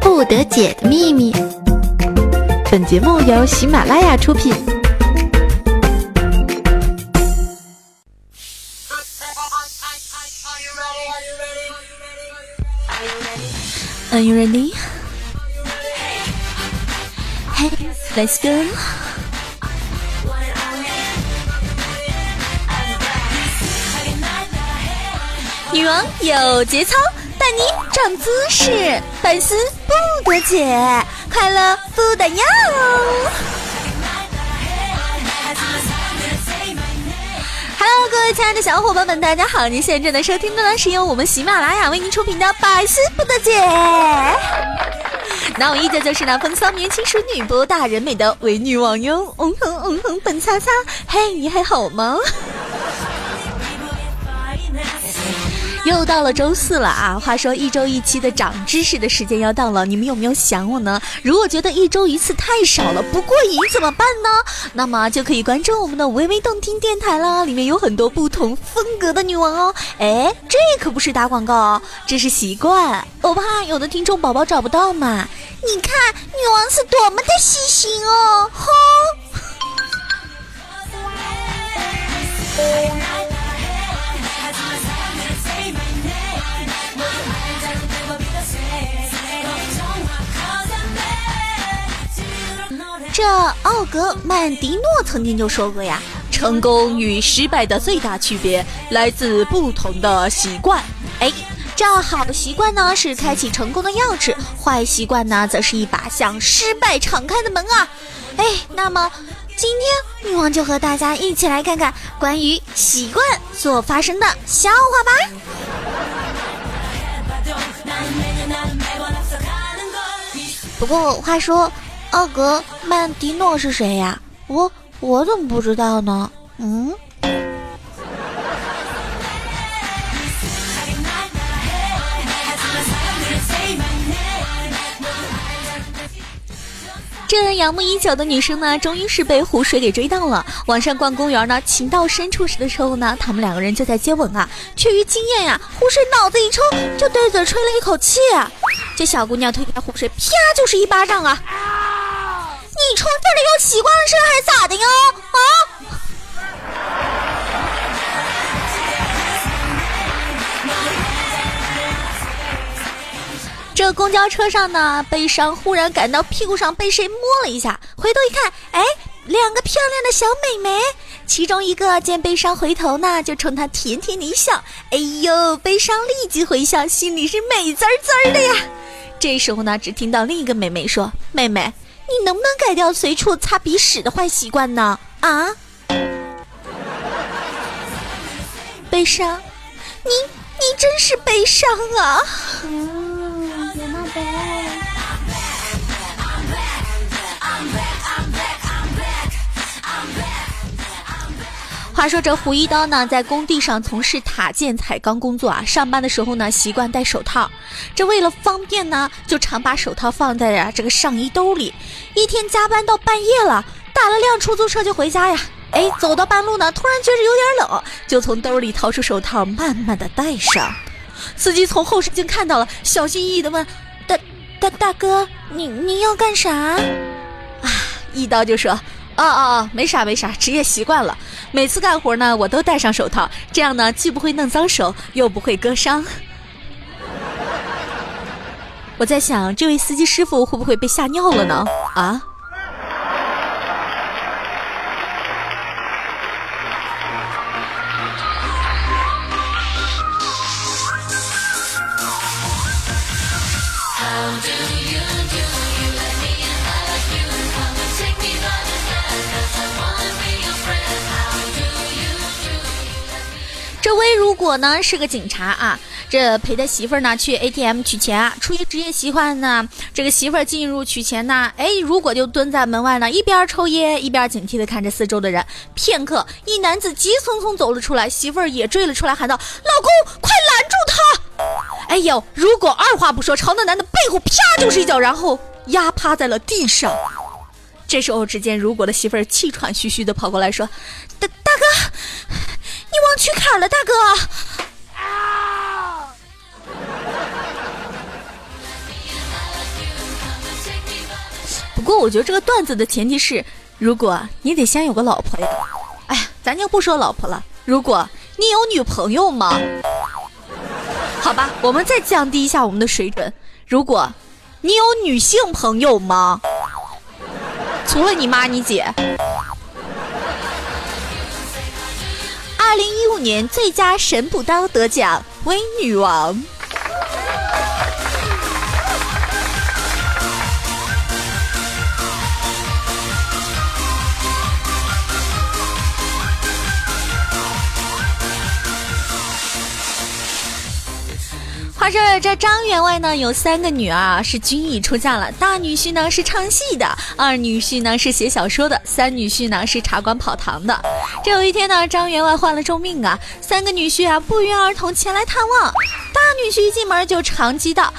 不得解的秘密。本节目由喜马拉雅出品。Are you ready? Hey, let's go. 女王有节操，带你长姿势，百思不得解，快乐不打烊。Hello，各位亲爱的小伙伴们，大家好！您现在正在收听的呢，是由我们喜马拉雅为您出品的《百思不得解》。那我依旧就是那风骚年轻淑女、博大人美的伪女王哟！嗯哼嗯哼，本擦擦，嘿，你还好吗？又到了周四了啊！话说一周一期的长知识的时间要到了，你们有没有想我呢？如果觉得一周一次太少了，不过瘾怎么办呢？那么就可以关注我们的微微动听电台啦，里面有很多不同风格的女王哦。哎，这可不是打广告哦，这是习惯，我怕有的听众宝宝找不到嘛。你看女王是多么的细心哦，吼！这奥格曼迪诺曾经就说过呀，成功与失败的最大区别来自不同的习惯。哎，这好习惯呢是开启成功的钥匙，坏习惯呢则是一把向失败敞开的门啊。哎，那么今天女王就和大家一起来看看关于习惯所发生的笑话吧。不过话说。奥格曼迪诺是谁呀？我我怎么不知道呢？嗯。这仰慕已久的女生呢，终于是被湖水给追到了。晚上逛公园呢，情到深处时的时候呢，他们两个人就在接吻啊。却于经验呀，湖水脑子一抽，就对嘴吹了一口气。这小姑娘推开湖水，啪就是一巴掌啊！你冲这里又习惯了是还是咋的呀？啊！这公交车上呢，悲伤忽然感到屁股上被谁摸了一下，回头一看，哎，两个漂亮的小美眉，其中一个见悲伤回头呢，就冲他甜甜的一笑。哎呦，悲伤立即回笑，心里是美滋滋的呀。这时候呢，只听到另一个美眉说：“妹妹。”你能不能改掉随处擦鼻屎的坏习惯呢？啊！悲伤，你你真是悲伤啊！话说这胡一刀呢，在工地上从事塔建彩钢工作啊。上班的时候呢，习惯戴手套。这为了方便呢，就常把手套放在呀这个上衣兜里。一天加班到半夜了，打了辆出租车就回家呀。哎，走到半路呢，突然觉得有点冷，就从兜里掏出手套，慢慢的戴上。司机从后视镜看到了，小心翼翼的问：“大大大哥，你你要干啥？”啊，一刀就说。哦哦哦，没啥没啥，职业习惯了。每次干活呢，我都戴上手套，这样呢，既不会弄脏手，又不会割伤。我在想，这位司机师傅会不会被吓尿了呢？啊？果呢是个警察啊，这陪他媳妇儿呢去 ATM 取钱啊，出于职业习惯呢，这个媳妇儿进入取钱呢，哎，如果就蹲在门外呢，一边抽烟一边警惕的看着四周的人。片刻，一男子急匆匆走了出来，媳妇儿也追了出来，喊道：“老公，快拦住他！”哎呦，如果二话不说，朝那男的背后啪就是一脚，然后压趴在了地上。这时候，只见如果的媳妇儿气喘吁吁的跑过来说：“大大哥。”你忘取卡了，大哥！不过我觉得这个段子的前提是，如果你得先有个老婆呀。哎呀，咱就不说老婆了，如果你有女朋友吗？好吧，我们再降低一下我们的水准，如果你有女性朋友吗？除了你妈你姐。五年最佳神补刀得奖微女王。话说这张员外呢有三个女儿啊，是均已出嫁了。大女婿呢是唱戏的，二女婿呢是写小说的，三女婿呢是茶馆跑堂的。这有一天呢，张员外患了重病啊，三个女婿啊不约而同前来探望。大女婿一进门就长击道：“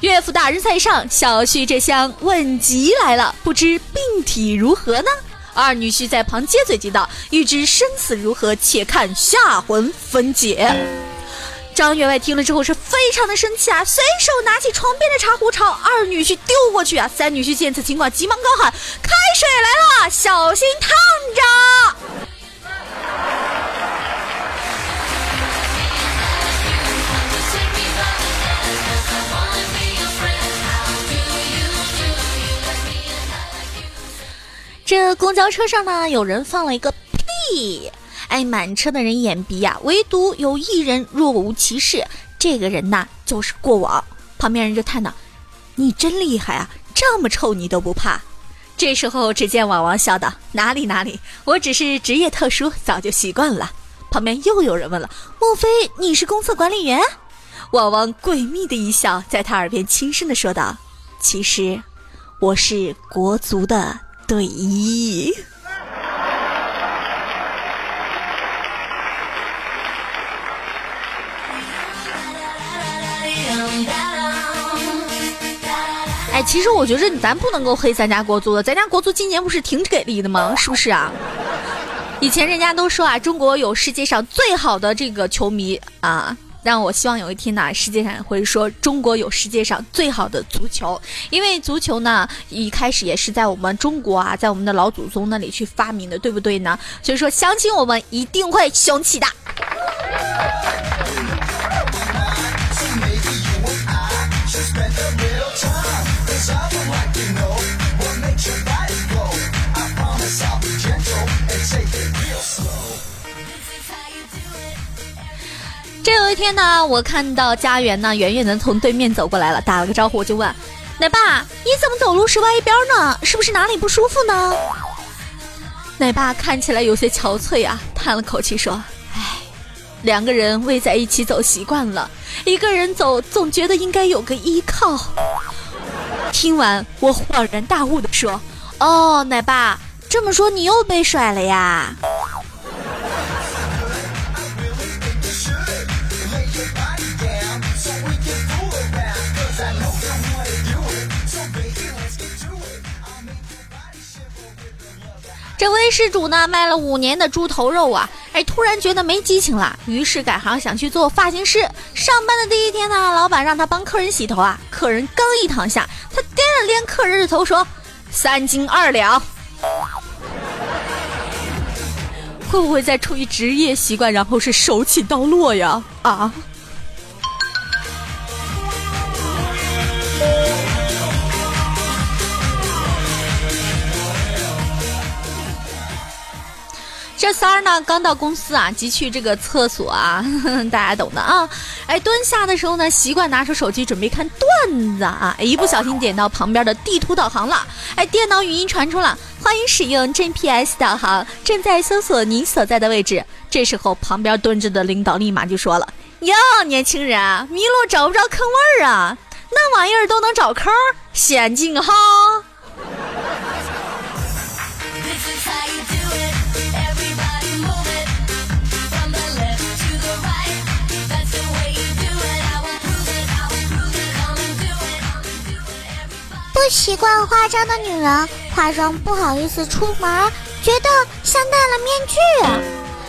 岳父大人在上，小婿这厢问疾来了，不知病体如何呢？”二女婿在旁接嘴急道：“欲知生死如何，且看下回分解。”张员外听了之后是非常的生气啊，随手拿起床边的茶壶朝二女婿丢过去啊。三女婿见此情况，急忙高喊：“开水来了，小心烫着！”这公交车上呢，有人放了一个屁。哎，满车的人眼鼻呀，唯独有一人若无其事。这个人呐，就是过往。旁边人就叹道：“你真厉害啊，这么臭你都不怕。”这时候，只见网王笑道：“哪里哪里，我只是职业特殊，早就习惯了。”旁边又有人问了：“莫非你是公厕管理员？”网王诡秘的一笑，在他耳边轻声的说道：“其实，我是国足的队医。”其实我觉着咱不能够黑咱家国足的，咱家国足今年不是挺给力的吗？是不是啊？以前人家都说啊，中国有世界上最好的这个球迷啊，但我希望有一天呢，世界上会说中国有世界上最好的足球，因为足球呢一开始也是在我们中国啊，在我们的老祖宗那里去发明的，对不对呢？所以说，相信我们一定会雄起的。这有一天呢，我看到家园呢，远远的从对面走过来了，打了个招呼，我就问：“奶爸，你怎么走路是歪一边呢？是不是哪里不舒服呢？”奶爸看起来有些憔悴啊，叹了口气说：“唉，两个人围在一起走习惯了，一个人走总觉得应该有个依靠。”听完，我恍然大悟的说：“哦，奶爸，这么说你又被甩了呀？”这位施主呢，卖了五年的猪头肉啊，哎，突然觉得没激情了，于是改行想去做发型师。上班的第一天呢，老板让他帮客人洗头啊，客人刚一躺下，他掂了掂客人的头，说：“三斤二两。”会不会在出于职业习惯，然后是手起刀落呀？啊？这三儿呢，刚到公司啊，急去这个厕所啊，大家懂的啊。哎，蹲下的时候呢，习惯拿出手机准备看段子啊，一不小心点到旁边的地图导航了。哎，电脑语音传出了，欢迎使用 GPS 导航，正在搜索您所在的位置。这时候，旁边蹲着的领导立马就说了：“哟，年轻人，迷路找不着坑位儿啊？那玩意儿都能找坑，先进哈。”习惯化妆的女人，化妆不好意思出门，觉得像戴了面具；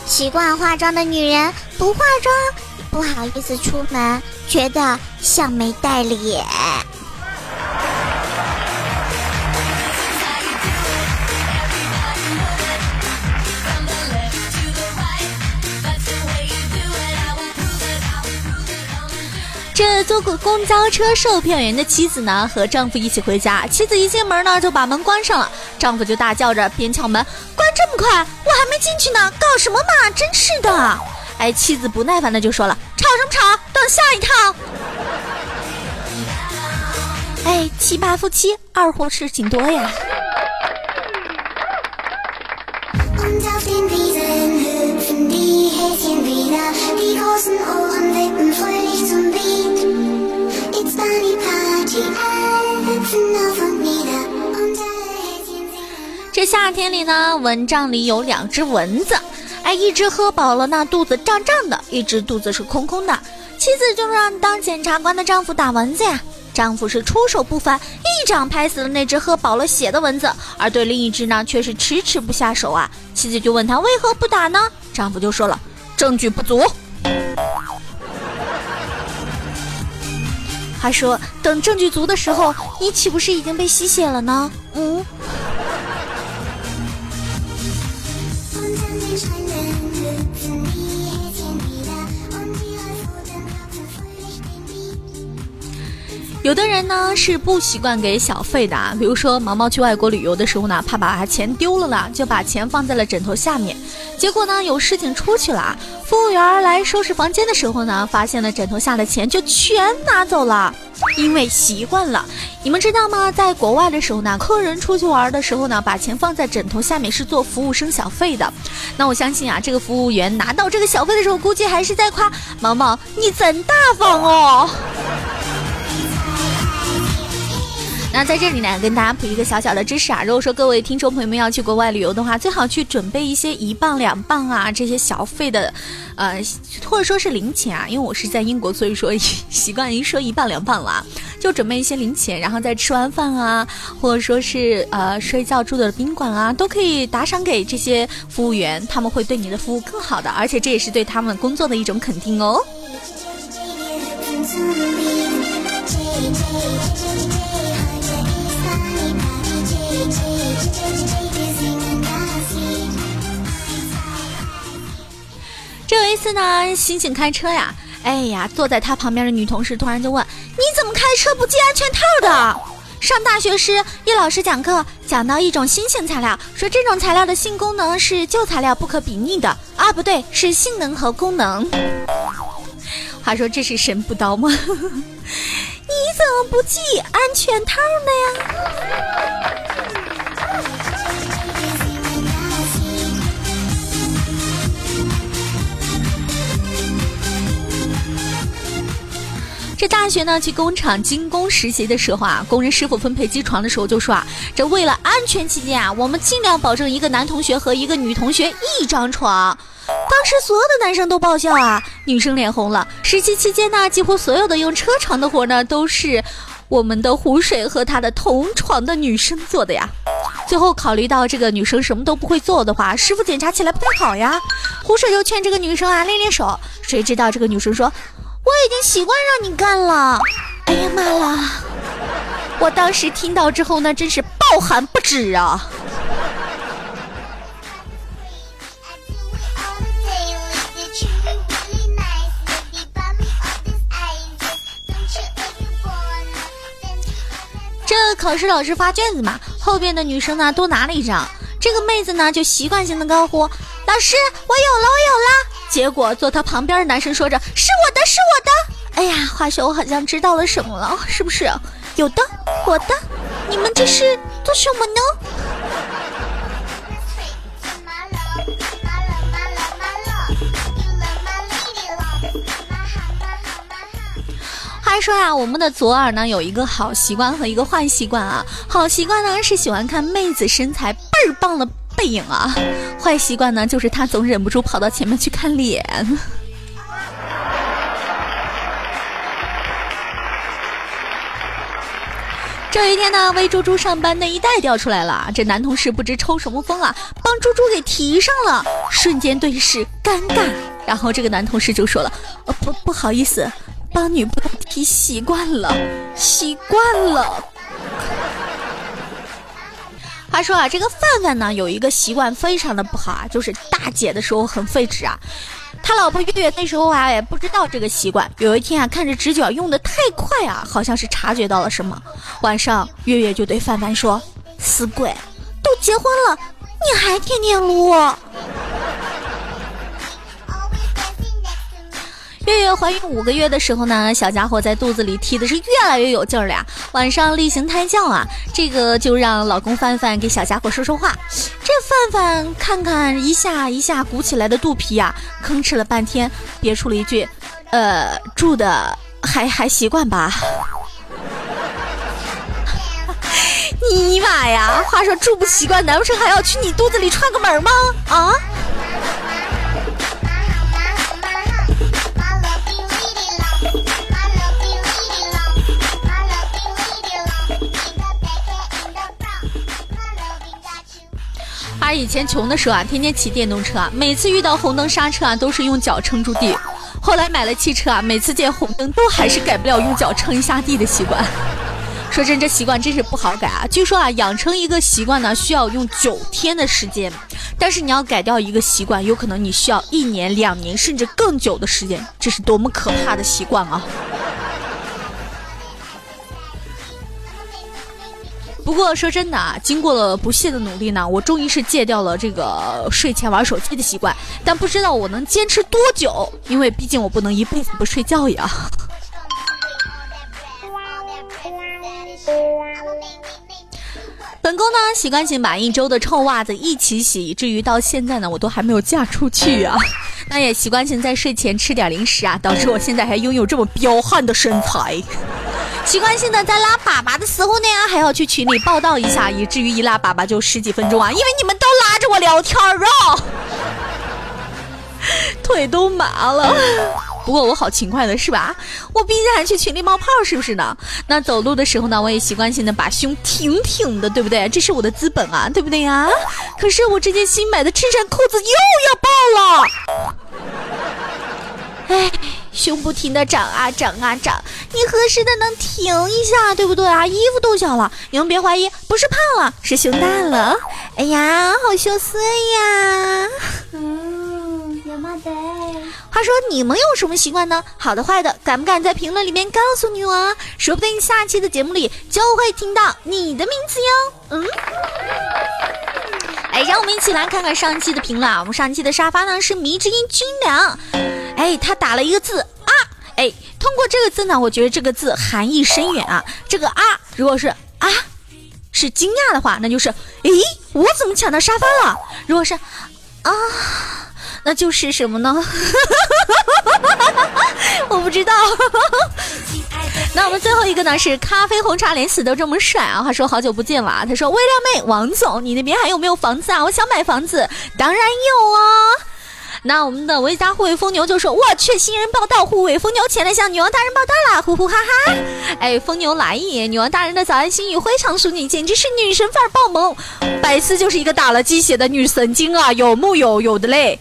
习惯化妆的女人不化妆不好意思出门，觉得像没带脸。这坐过公交车售票员的妻子呢，和丈夫一起回家。妻子一进门呢，就把门关上了。丈夫就大叫着，边敲门：“关这么快，我还没进去呢，搞什么嘛！真是的！”哎，妻子不耐烦的就说了：“吵什么吵？等下一趟。”哎，七八夫妻，二货事情多呀。这夏天里呢，蚊帐里有两只蚊子，哎，一只喝饱了，那肚子胀胀的；一只肚子是空空的。妻子就让当检察官的丈夫打蚊子呀。丈夫是出手不凡，一掌拍死了那只喝饱了血的蚊子，而对另一只呢，却是迟迟不下手啊。妻子就问他为何不打呢？丈夫就说了，证据不足。他说，等证据足的时候，你岂不是已经被吸血了呢？嗯。有的人呢是不习惯给小费的啊，比如说毛毛去外国旅游的时候呢，怕把钱丢了啦，就把钱放在了枕头下面。结果呢有事情出去了，服务员来收拾房间的时候呢，发现了枕头下的钱就全拿走了，因为习惯了。你们知道吗？在国外的时候呢，客人出去玩的时候呢，把钱放在枕头下面是做服务生小费的。那我相信啊，这个服务员拿到这个小费的时候，估计还是在夸毛毛你真大方哦。那在这里呢，跟大家普一个小小的知识啊，如果说各位听众朋友们要去国外旅游的话，最好去准备一些一磅两磅啊这些小费的，呃，或者说是零钱啊，因为我是在英国，所以说习惯于说一磅两磅了，就准备一些零钱，然后在吃完饭啊，或者说是呃睡觉住的宾馆啊，都可以打赏给这些服务员，他们会对你的服务更好的，而且这也是对他们工作的一种肯定哦。这有一次呢，星星开车呀，哎呀，坐在他旁边的女同事突然就问：“你怎么开车不系安全套的？”上大学时，叶老师讲课讲到一种新型材料，说这种材料的性功能是旧材料不可比拟的啊，不对，是性能和功能。话说这是神不刀吗？你怎么不系安全套呢呀？大学呢，去工厂精工实习的时候啊，工人师傅分配机床的时候就说啊，这为了安全起见啊，我们尽量保证一个男同学和一个女同学一张床。当时所有的男生都爆笑啊，女生脸红了。实习期间呢，几乎所有的用车床的活呢，都是我们的湖水和他的同床的女生做的呀。最后考虑到这个女生什么都不会做的话，师傅检查起来不太好呀。湖水就劝这个女生啊练练手，谁知道这个女生说。我已经习惯让你干了，哎呀妈啦！我当时听到之后，那真是暴汗不止啊！这考试老师发卷子嘛，后边的女生呢都拿了一张，这个妹子呢就习惯性的高呼：“老师，我有了，我有了！”结果坐她旁边的男生说着：“是我，是我的。”哎呀，话说我好像知道了什么了，是不是？有的，我的，你们这是做什么呢？话说呀，我们的左耳呢有一个好习惯和一个坏习惯啊。好习惯呢是喜欢看妹子身材倍儿棒的。背影啊，坏习惯呢，就是他总忍不住跑到前面去看脸。这一天呢，为猪猪上班内衣带掉出来了，这男同事不知抽什么风啊，帮猪猪给提上了，瞬间对视尴尬。然后这个男同事就说了：“呃，不不好意思，帮女朋友提习惯了，习惯了。”他说啊，这个范范呢有一个习惯非常的不好啊，就是大姐的时候很废纸啊。他老婆月月那时候啊也不知道这个习惯。有一天啊，看着直角用的太快啊，好像是察觉到了什么。晚上，月月就对范范说：“死鬼，都结婚了，你还天天撸。”月月怀孕五个月的时候呢，小家伙在肚子里踢的是越来越有劲儿了呀。晚上例行胎教啊，这个就让老公范范给小家伙说说话。这范范看看一下一下鼓起来的肚皮呀，吭哧了半天，憋出了一句：“呃，住的还还习惯吧？” 尼玛呀！话说住不习惯，难不成还要去你肚子里串个门吗？啊？他以前穷的时候啊，天天骑电动车啊，每次遇到红灯刹车啊，都是用脚撑住地。后来买了汽车啊，每次见红灯都还是改不了用脚撑一下地的习惯。说真，这习惯真是不好改啊。据说啊，养成一个习惯呢，需要用九天的时间，但是你要改掉一个习惯，有可能你需要一年、两年，甚至更久的时间。这是多么可怕的习惯啊！不过说真的啊，经过了不懈的努力呢，我终于是戒掉了这个睡前玩手机的习惯。但不知道我能坚持多久，因为毕竟我不能一辈子不睡觉呀。本宫呢，习惯性把一周的臭袜子一起洗，以至于到现在呢，我都还没有嫁出去啊。那也习惯性在睡前吃点零食啊，导致我现在还拥有这么彪悍的身材。习惯性的在拉粑粑的时候呢，还要去群里报道一下，以至于一拉粑粑就十几分钟啊，因为你们都拉着我聊天儿啊，腿都麻了。不过我好勤快的是吧？我毕竟还去群里冒泡，是不是呢？那走路的时候呢，我也习惯性的把胸挺挺的，对不对？这是我的资本啊，对不对呀？可是我这件新买的衬衫裤子又要爆了。哎，胸不停的长啊长啊长，你何时的能停一下，对不对啊？衣服都小了，你们别怀疑，不是胖了，是胸大了。哎呀，好羞涩呀！嗯，有吗？得。话说你们有什么习惯呢？好的坏的，敢不敢在评论里面告诉女王？说不定下期的节目里就会听到你的名字哟。嗯。哎，让我们一起来看看上期的评论啊！我们上期的沙发呢是迷之音军良。哎，他打了一个字啊！哎，通过这个字呢，我觉得这个字含义深远啊。这个啊，如果是啊，是惊讶的话，那就是诶，我怎么抢到沙发了？如果是啊，那就是什么呢？我不知道。那我们最后一个呢是咖啡红茶，连死都这么帅啊！他说好久不见了啊，他说微靓妹，王总，你那边还有没有房子啊？我想买房子，当然有啊。那我们的维嘉护卫疯牛就说：“我去，新人报道，护卫疯牛前来向女王大人报道啦！”呼呼哈哈。哎，疯牛来也！女王大人的早安心语非常淑女，简直是女神范儿爆萌。百思就是一个打了鸡血的女神经啊，有木有？有的嘞。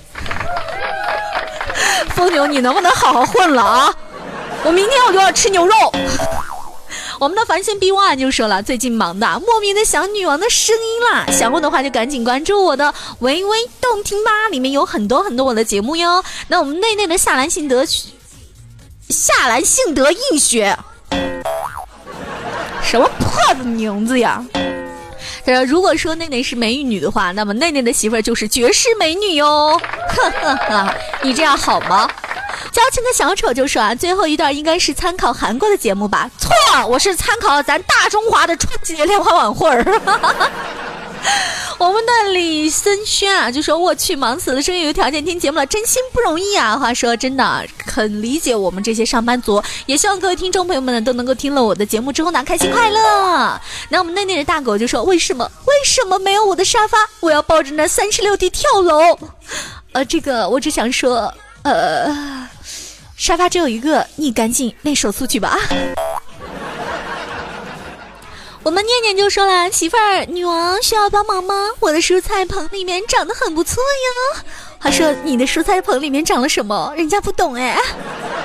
疯牛，你能不能好好混了啊？我明天我就要吃牛肉。我们的繁星 B One 就说了，最近忙的莫名的想女王的声音啦，想问的话就赶紧关注我的微微动听吧，里面有很多很多我的节目哟。那我们内内的夏兰信德夏兰信德印学，什么破的名字呀？他说，如果说内内是美女的话，那么内内的媳妇儿就是绝世美女哟。呵呵呵，你这样好吗？矫情的小丑就说啊，最后一段应该是参考韩国的节目吧？错，我是参考咱大中华的春节联欢晚会儿。我们的李森轩啊，就说我去忙死了，终于有条件听节目了，真心不容易啊！话说真的，很理解我们这些上班族，也希望各位听众朋友们呢都能够听了我的节目之后呢开心快乐。那我们内内的大狗就说，为什么为什么没有我的沙发？我要抱着那三十六 D 跳楼。呃，这个我只想说，呃。沙发只有一个，你赶紧练手速去吧。啊我们念念就说了，媳妇儿，女王需要帮忙吗？我的蔬菜棚里面长得很不错呀。话说你的蔬菜棚里面长了什么？人家不懂哎。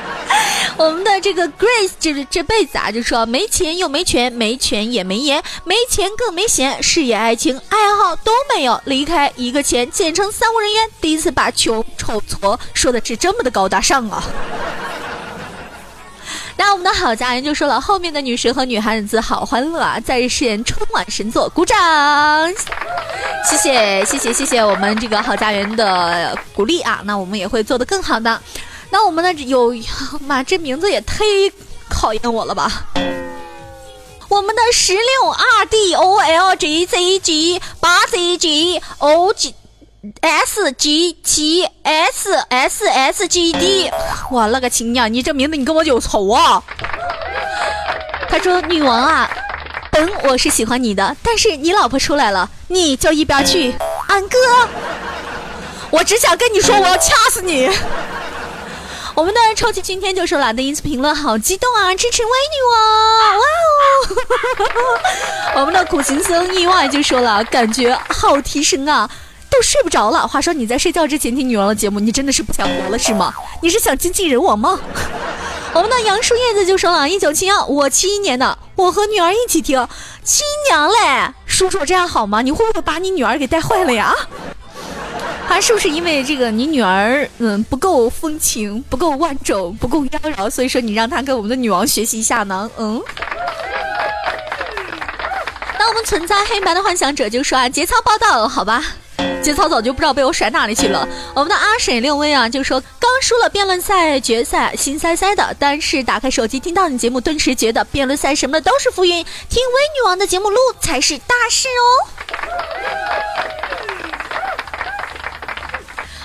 我们的这个 Grace 这这辈子啊，就说没钱又没权，没权也没颜，没钱更没闲，事业、爱情、爱好都没有，离开一个钱，简称三无人员。第一次把穷丑矬说的是这么的高大上啊！那我们的好家人就说了，后面的女神和女汉子好欢乐啊，在饰演春晚神作，鼓掌！谢谢谢谢谢谢我们这个好家园的鼓励啊，那我们也会做得更好的。那我们的有妈，这名字也忒考验我了吧？我们的十六 R D O L G Z G 八 Z G O G S G 七 S S S G D，我勒个亲娘！你这名字你跟我有仇啊？他说：“女王啊，本我是喜欢你的，但是你老婆出来了，你就一边去。安哥，我只想跟你说，我要掐死你。”我们的超级今天就说了的一次评论好激动啊，支持威女王，哇哦！我们的苦行僧意外就说了，感觉好提升啊，都睡不着了。话说你在睡觉之前听女王的节目，你真的是不想活了是吗？你是想经纪人我吗？我们的杨树叶子就说了，一九七幺，我七一年的，我和女儿一起听，亲娘嘞，叔叔这样好吗？你会不会把你女儿给带坏了呀？他是不是因为这个你女儿嗯不够风情，不够万种，不够妖娆，所以说你让她跟我们的女王学习一下呢？嗯。那我们存在黑白的幻想者就说啊，节操报道，好吧，节操早就不知道被我甩哪里去了。我们的阿水六威啊就说，刚输了辩论赛决赛，心塞塞的，但是打开手机听到你节目，顿时觉得辩论赛什么的都是浮云，听微女王的节目录才是大事哦。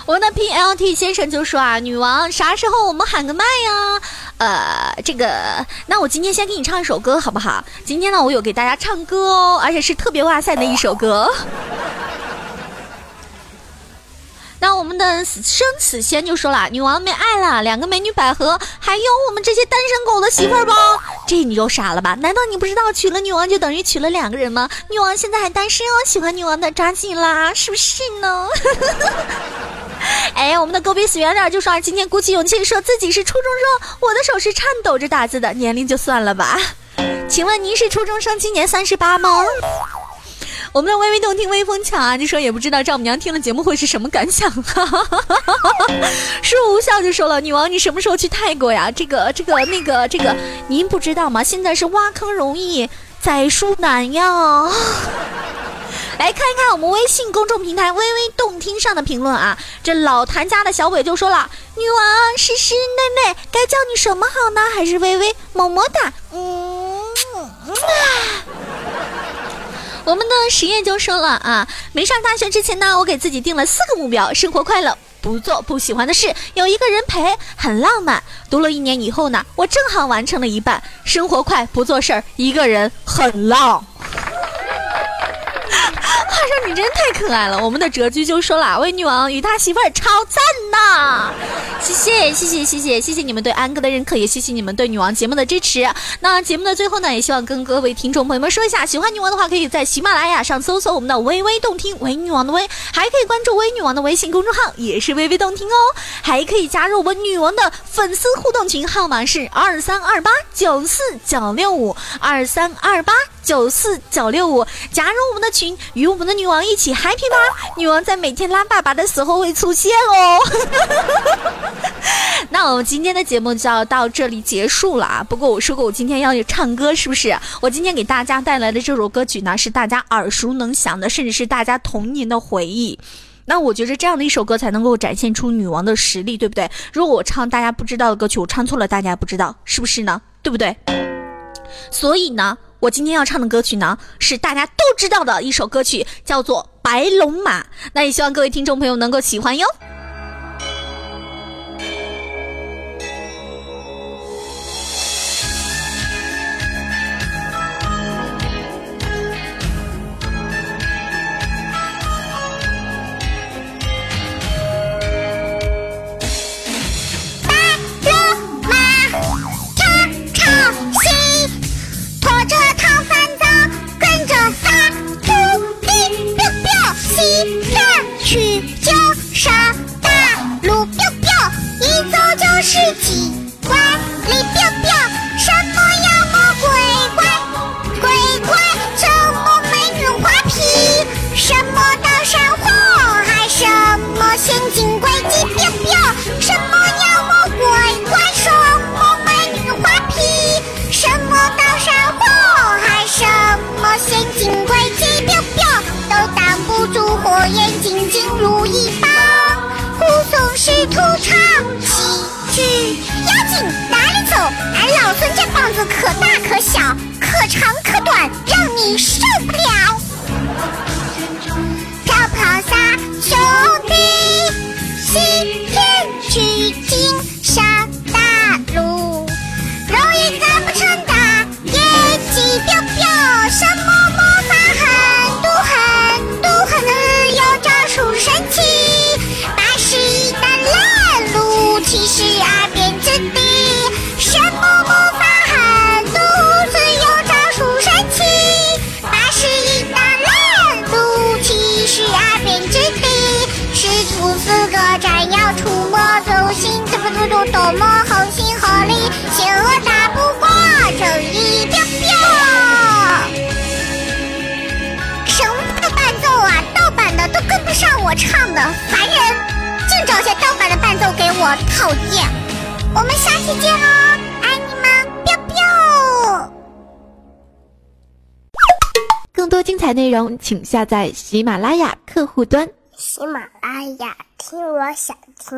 我们的 P L T 先生就说啊，女王啥时候我们喊个麦呀？呃，这个，那我今天先给你唱一首歌好不好？今天呢，我有给大家唱歌哦，而且是特别哇塞的一首歌。那我们的生死仙就说了，女王没爱了，两个美女百合，还有我们这些单身狗的媳妇儿不？这你就傻了吧？难道你不知道娶了女王就等于娶了两个人吗？女王现在还单身哦，喜欢女王的抓紧啦，是不是呢？哎，我们的狗比死远点就说今天鼓起勇气说自己是初中生，我的手是颤抖着打字的，年龄就算了吧。请问您是初中生，今年三十八吗？我们的微微动听微风强啊，就说也不知道丈母娘听了节目会是什么感想。树无笑就说了，女王你什么时候去泰国呀？这个这个那个这个，您不知道吗？现在是挖坑容易栽树难呀。来看一看我们微信公众平台“微微动听”上的评论啊！这老谭家的小伟就说了：“女王诗诗妹妹，该叫你什么好呢？还是微微么么哒？”嗯啊，我们的实验就说了啊，没上大学之前呢，我给自己定了四个目标：生活快乐，不做不喜欢的事，有一个人陪，很浪漫。读了一年以后呢，我正好完成了一半：生活快，不做事儿，一个人很浪。话说你真太可爱了，我们的哲居就说了，为女王与他媳妇儿超赞呐！谢谢谢谢谢谢谢谢你们对安哥的认可，也谢谢你们对女王节目的支持。那节目的最后呢，也希望跟各位听众朋友们说一下，喜欢女王的话，可以在喜马拉雅上搜索我们的微微动听，微女王的微，还可以关注微女王的微信公众号，也是微微动听哦，还可以加入我们女王的粉丝互动群，号码是二三二八九四九六五二三二八。九四九六五，加入我们的群，与我们的女王一起 happy 吧！女王在每天拉粑粑的时候会出现哦。那我们今天的节目就要到这里结束了啊！不过我说过我今天要去唱歌，是不是？我今天给大家带来的这首歌曲呢，是大家耳熟能详的，甚至是大家童年的回忆。那我觉得这样的一首歌才能够展现出女王的实力，对不对？如果我唱大家不知道的歌曲，我唱错了，大家不知道，是不是呢？对不对？所以呢？我今天要唱的歌曲呢，是大家都知道的一首歌曲，叫做《白龙马》。那也希望各位听众朋友能够喜欢哟。人家棒子可大可小可长我讨厌。我们下期见喽，爱你们，彪彪。更多精彩内容，请下载喜马拉雅客户端。喜马拉雅，听我想听。